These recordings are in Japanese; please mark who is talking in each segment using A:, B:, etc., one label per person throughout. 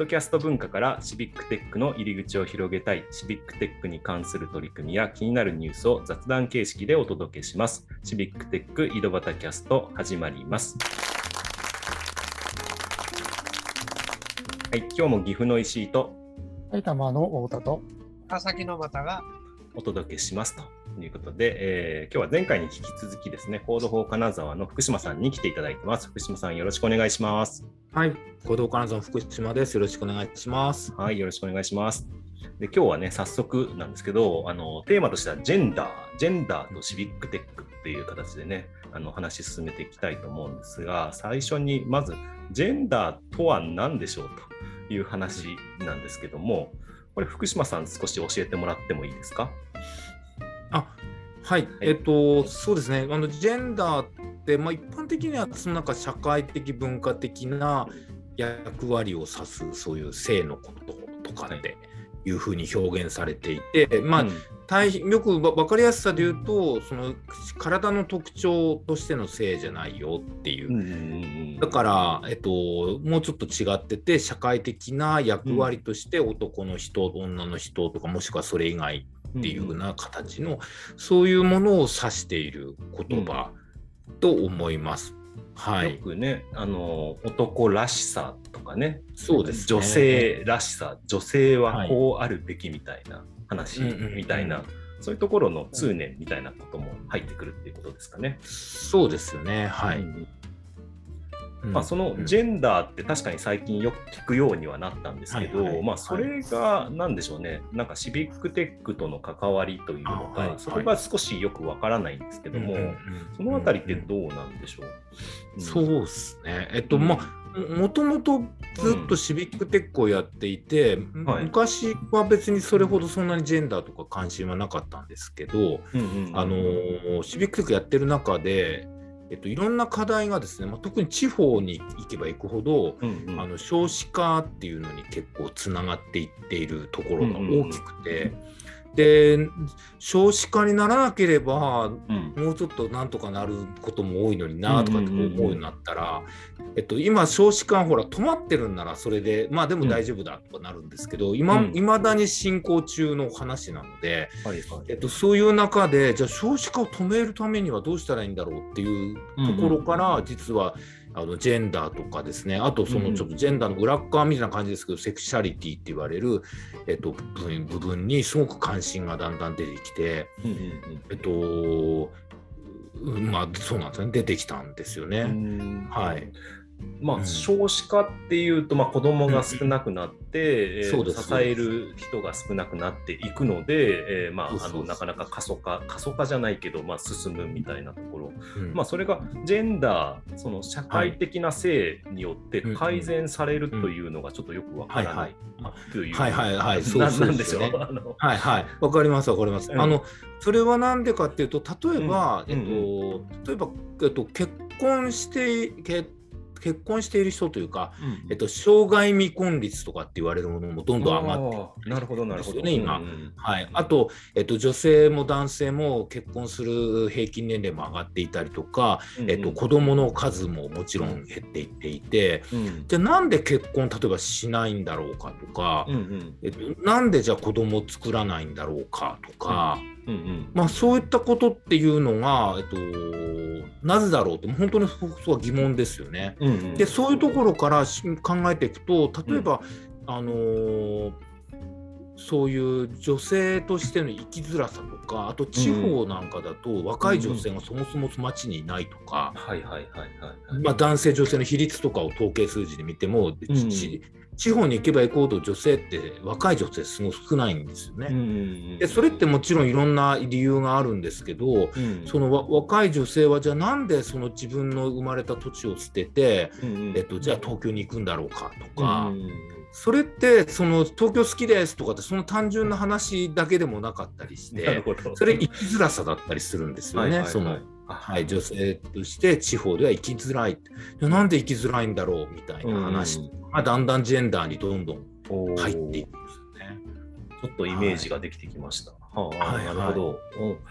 A: ドキャスト文化からシビックテックの入り口を広げたい、シビックテックに関する取り組みや気になるニュースを雑談形式でお届けします。シビックテック井戸端キャスト始まります。はい、今日も岐阜の石井と
B: 埼玉の太田と
C: 川崎の又が
A: お届けしますということで、えー、今日は前回に引き続きですね、コード法金沢の福島さんに来ていただいてます。福島さん、よろしくお願いします。
D: はい、コー金沢福島です。よろしくお願いします。
A: はい、よろしくお願いします。で今日はね、早速なんですけど、あのテーマとしてはジェンダー、ジェンダーとシビックテックっていう形でね、あの話進めていきたいと思うんですが、最初にまず、ジェンダーとは何でしょうという話なんですけども、これ福島さん少し教えてもらってもいいですか？
D: あはい、えっと、そうですね、あのジェンダーって、まあ、一般的にはそのなんか社会的、文化的な役割を指す、そういう性のこととかっていうふうに表現されていて、まあ、大よく分かりやすさで言うと、その体の特徴としての性じゃないよっていう、だから、えっと、もうちょっと違ってて、社会的な役割として男の人、女の人とか、もしくはそれ以外っていうような形の、そういうものを指している言葉と思います。
A: はい、よくねあの男らしさとかね
D: そうです、ね、
A: 女性らしさ女性はこうあるべきみたいな話みたいな、そういうところの通念みたいなことも入ってくるっていうことですかね。
D: そうですよね。はい、うん
A: まあ、そのジェンダーって確かに最近よく聞くようにはなったんですけど、まあ、それが何でしょうね、なんかシビックテックとの関わりというのか、それが少しよくわからないんですけども、そのあたりってどうなんでしょう、
D: うん、そうですね。えっと、まあもともとずっとシビックテックをやっていて、うん。はい、昔は別にそれほどそんなにジェンダーとか関心はなかったんですけど、あのシビックテックやってる中でえっと、いろんな課題がですね、まあ、特に地方に行けば行くほど、うんうん、あの少子化っていうのに結構つながっていっているところが大きくて、うんうんうんで少子化にならなければ、うん、もうちょっとなんとかなることも多いのになとかって思うようになったら、えっと、今少子化ほら止まってるんならそれでまあでも大丈夫だとかなるんですけど、いま未だに進行中の話なので、はいはい、えっと、そういう中でじゃあ少子化を止めるためにはどうしたらいいんだろうっていうところから実は、うんうんあのジェンダーとかですね。あとそのちょっとジェンダーの裏側みたいな感じですけど、うん、セクシャリティって言われる、えっと、部分にすごく関心がだんだん出てきて、うんうんうん、えっとまあそうなんですね。出てきたんですよね。はい、
A: まあ、少子化っていうと、まあ、子供が少なくなって、支える人が少なくなっていくので、えーまあ、あのなかなか過疎化過疎化じゃないけど、まあ、進むみたいなところ、うん、まあ、それがジェンダーその社会的な性によって改善されるというのがちょっとよくわからないという。
D: はいはいはい、
A: そうなんですよ。
D: はいはい、わかりますわかります。あのそれはなんでかっていうと例えば、えっと例えばえっと結婚して結結婚している人というか、うん、えっと、障害未婚率とかって言われるものもどんどん上がって
A: なるほどなるほど。
D: ね今、うん、はい、あと、えっと、女性も男性も結婚する平均年齢も上がっていたりとか、うん、えっと、子どもの数ももちろん減っていっていて、うん、じゃあなんで結婚例えばしないんだろうかとか、うんうん、えっと、なんでじゃあ子供を作らないんだろうかとか、うんうんまあ、そういったことっていうのが、えっと、なぜだろうって本当にそこは疑問ですよね。うんうん、でそういうところから考えていくと例えば、うん、あのー、そういう女性としての生きづらさとかあと地方なんかだと若い女性がそもそも町にいないとか男性女性の比率とかを統計数字で見ても、うん、地方に行けば行くほど女性って若い女性すごく少ないんですよね。でそれってもちろんいろんな理由があるんですけど、うん、その若い女性はじゃあなんでその自分の生まれた土地を捨てて、うん、えっと、じゃあ東京に行くんだろうかとか。それってその東京好きですとかってその単純な話だけでもなかったりしてそれ生きづらさだったりするんですよね。そのはい、女性として地方では生きづらい。なんで生きづらいんだろうみたいな話。がだんだんジェンダーにどんどん入っていくんですよね。
A: ちょっとイメージができてきました。はいはあ、はいはい、なるほど。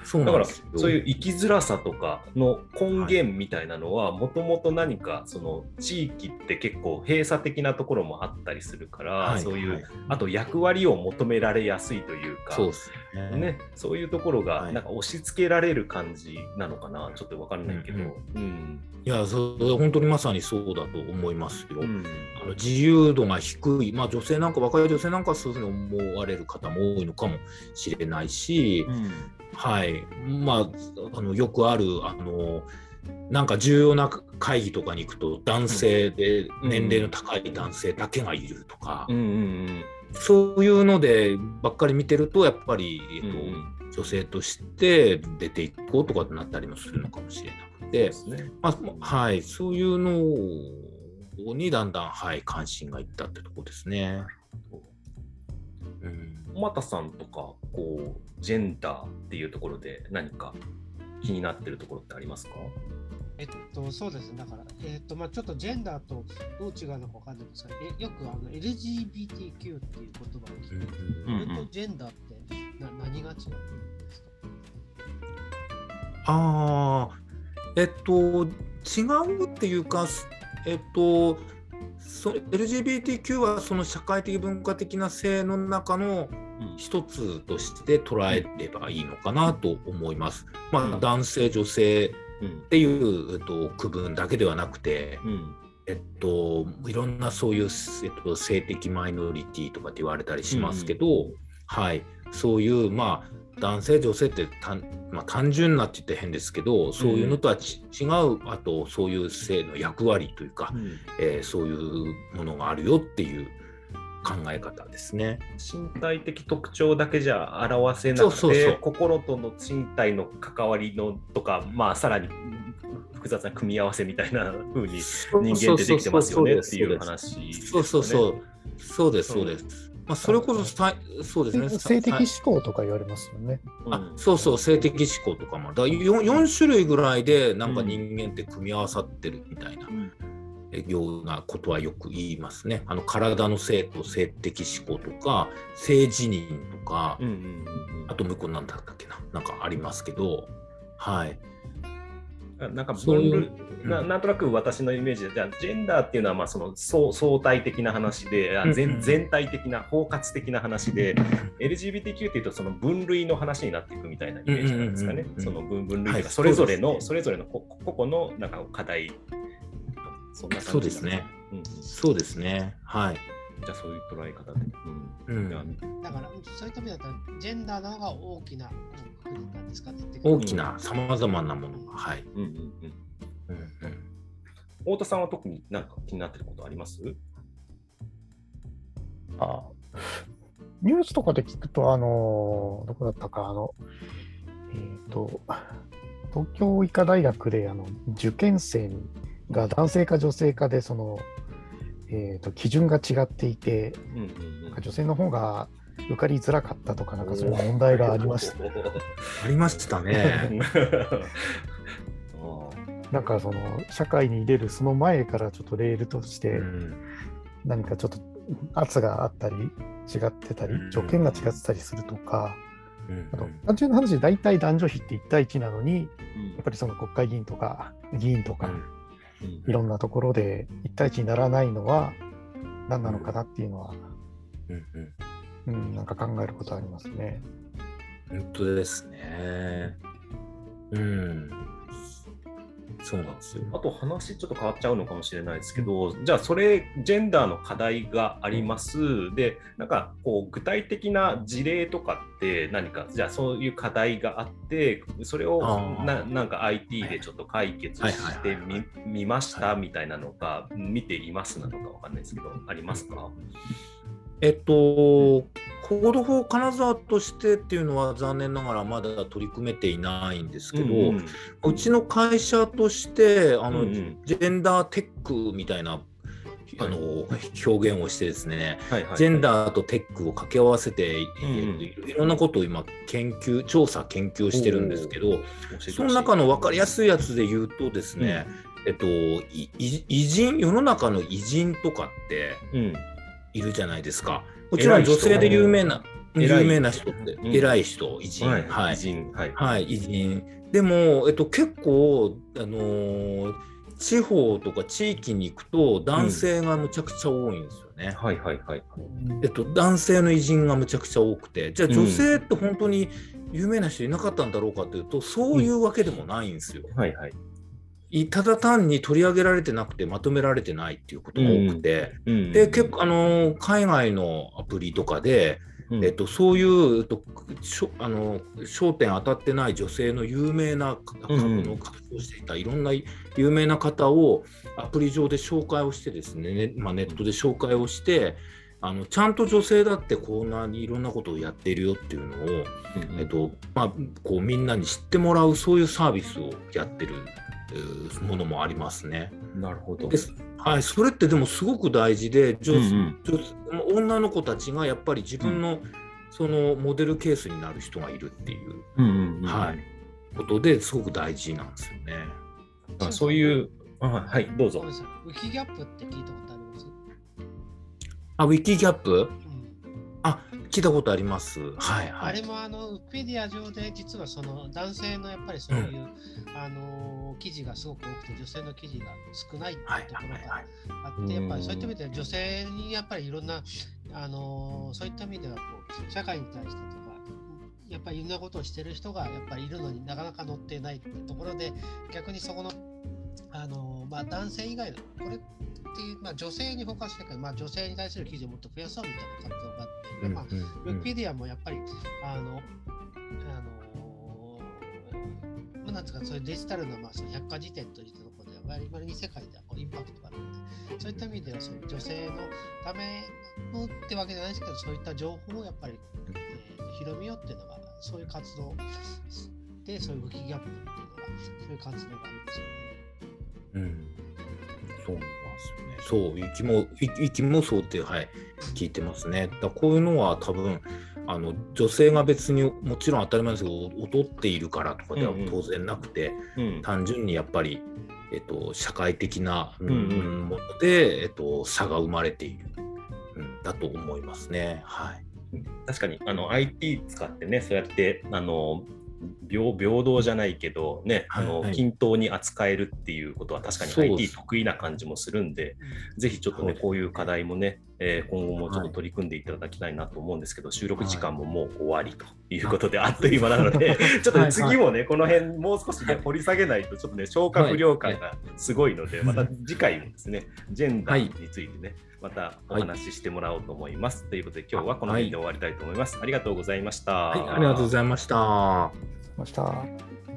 D: そう
A: だからそういう生きづらさとかの根源みたいなのはもともと何かその地域って結構閉鎖的なところもあったりするから、はい、そういう、はい、あと役割を求められやすいというか
D: そう
A: ね、ね、そういうところがなんか押し付けられる感じなのかな、ちょっと分かんないけど。うん、
D: うん、いやそれ本当にまさにそうだと思いますよ。うん、あの自由度が低い、まあ、女性なんか若い女性なんかそういうふうに思われる方も多いのかもしれないし、うん、はい。まああのよくあるあのなんか重要な会議とかに行くと男性で年齢の高い男性だけがいるとか、うんうんうんそういうのでばっかり見てるとやっぱり、えっと、うん、女性として出ていこうとかってなったりもするのかもしれなくて、ね、まあ、はい、そういうのにだんだん、はい、関心がいったってとこですね。
A: 小俣さんとかこうジェンダーっていうところで何か気になってるところってありますか？
C: えっと、そうですね。だから、えっと、まあちょっとジェンダーとどう違うのかわかんないんですが、えよくあの LGBTQ っていう言葉を聞いて、うんうん、とジェンダーってな何が違うんですか？
D: ああ、えっと、違うっていうか、えっと、そ LGBTQ はその社会的文化的な性の中の一つとして捉えればいいのかなと思います。まあ、男性女性っていう、えっと、区分だけではなくて、うん、えっと、いろんなそういう、えっと、性的マイノリティとかって言われたりしますけど、うん、はい、そういう、まあ、男性女性って単,、まあ、単純なって言って変ですけどそういうのとは違うあとそういう性の役割というか、うん、えー、そういうものがあるよっていう考え方ですね。
A: 身体的特徴だけじゃ表せなくて心との身体の関わりのとか、まあ、さらに複雑な組み合わせみたいな風に人間ってできてますよねっていう話、
D: そうそうそう。そうですそう。です。まあ、それこそさそうですね。
B: 性的思考とか言われますよね。
D: あそうそう性的思考とかもだ 4, 4種類ぐらいでなんか人間って組み合わさってるみたいな。うんようなことはよく言いますね。あの体の性と性的思考とか性自認とか、うんうんうん、あと向こうなんだったっけな？なんかありますけど、はい。
A: なんか分類ななんとなく私のイメージでじゃジェンダーっていうのはまあその相相対的な話で、うん全全体的な包括的な話で、LGBTQ っていうとその分類の話になっていくみたいなイメージなんですかね。その分分類とかそれぞれの、はい、それぞれの個々のなんか課題
D: そんなそうですね。うん、そうですね。はい。
A: じゃあそういう捉え方で。
C: うん。だからそういった意味だったらジェンダーの方が大きな国なんですか
D: 大きなさまざまなものが。はい。うんうんうん。
A: うんうん、太田さんは特に何か気になってることあります？
B: あニュースとかで聞くと、あの、どこだったか、あの、えっ、ー、と、東京医科大学であの受験生にが男性か女性かでその、えーと、基準が違っていて、うんうんうん、女性の方が受かりづらかったとか、なんかそういう問題がありました。
D: ありましたね。
B: なんかその社会に入れるその前からちょっとレールとして何かちょっと圧があったり違ってたり条件が違ってたりするとか、あと単純な話大体男女比って1対1なのに、やっぱりその国会議員とか議員とか、いろんなところで1対1にならないのは何なのかなっていうのは、うんうん、なんか考えることありますね。
D: 本当ですね。うん。そうなんですよ。
A: あと話ちょっと変わっちゃうのかもしれないですけど、じゃあそれジェンダーの課題があります。で、なんかこう具体的な事例とかって何かじゃあそういう課題があってそれをななんか IT でちょっと解決してみました？みたいなのか見ていますなのかわかんないですけどありますか？
D: えっと、コード法金沢としてっていうのは残念ながらまだ取り組めていないんですけど、うんうん、うちの会社としてあの、うんうん、ジェンダーテックみたいなあの、表現をしてですね、はいはいはい、ジェンダーとテックを掛け合わせて、うん、いろんなことを今研究調査研究してるんですけどその中の分かりやすいやつで言うとですね、うん、えっと、偉人世の中の偉人とかって、うん。いるじゃないですか。もちろん女性で有名な、有名な人って、偉い人、偉人。
A: はい。偉人。
D: はい。はい、偉人。でも、えっと、結構、あのー、地方とか地域に行くと男性がむちゃくちゃ多いんですよね。
A: はいはいはい。
D: えっと、男性の偉人がむちゃくちゃ多くてじゃあ女性って本当に有名な人いなかったんだろうかというと、そういうわけでもないんですよ。
A: はいはい。
D: ただ単に取り上げられてなくてまとめられてないっていうことが多くて、うん。うん、で結構あの海外のアプリとかで、うん、えっと、そういう、えっと、しょあの焦点当たってない女性の有名な、うん、の活動していたいろんな有名な方をアプリ上で紹介をしてですね、ねまあ、ネットで紹介をして、あのちゃんと女性だってこんなにいろんなことをやっているよっていうのを、うん。えっとまあ、こうみんなに知ってもらうそういうサービスをやってるものもありますね。
A: なるほど。
D: はい、それってでもすごく大事で女、うんうん、女の子たちがやっぱり自分の、そのモデルケースになる人がいるっていう、うんうん、はい、ことですごく大事なんですよね。
A: あそういうあはいどうぞ。
C: ウィキギャップって聞いたことあります？
D: あウィキギャップ、うん、あ聞いたことあります。はい、
C: はい、あれもあのウィキペディア上で実はその男性のやっぱりそういう、うん、あの記事がすごく多くて女性の記事が少ないっていうところがあって、やっぱりそういった意味では女性にやっぱりいろんなあのそういった意味ではこう社会に対してとかやっぱりいろんなことをしてる人がやっぱりいるのになかなか乗ってないっていうところで逆にそこのあのまあ、男性以外のこれっていう、まあ、女性にフォーカスしてから、まあ、女性に対する記事をもっと増やそうみたいな活動があって、うんまあ、ウィキペディアもやっぱりあのあのまあ、なんつうかそういうデジタルの,、まあその百科事典というところでは割りに世界ではこうインパクトがあるのでそういった意味ではそういう女性のためのってわけじゃないですけどそういった情報をやっぱり、えー、広めようっていうのがそういう活動でそういうウキギャップっていうのがそういう活動があるんですよね。
D: うん、そう。そう、息も、息もそうって、はい、聞いてますね。だこういうのは多分、あの女性が別にもちろん当たり前ですけど劣っているからとかでは当然なくて、うん。うん、単純にやっぱり、えっと、社会的な、うん、もので、えっと、差が生まれている、うん、だと思いますね。はい、
A: 確かにあの IT 使ってねそうやってあの平平等じゃないけどね、あの、はい、均等に扱えるっていうことは確かに IT 得意な感じもするんで、ぜひちょっとね、こういう課題もね、えー、今後もちょっと取り組んでいただきたいなと思うんですけど、収録時間ももう終わりということで、あっという間なので、ちょっと、ね、次もね、この辺もう少しね、掘り下げないと、ちょっとね、消化不良感がすごいので、また次回もですね、ジェンダーについてね、またお話ししてもらおうと思います。ということで、今日はこの辺で終わりたいと思います。ありがとうございました。
D: はい、ありがとうございました。
B: ました。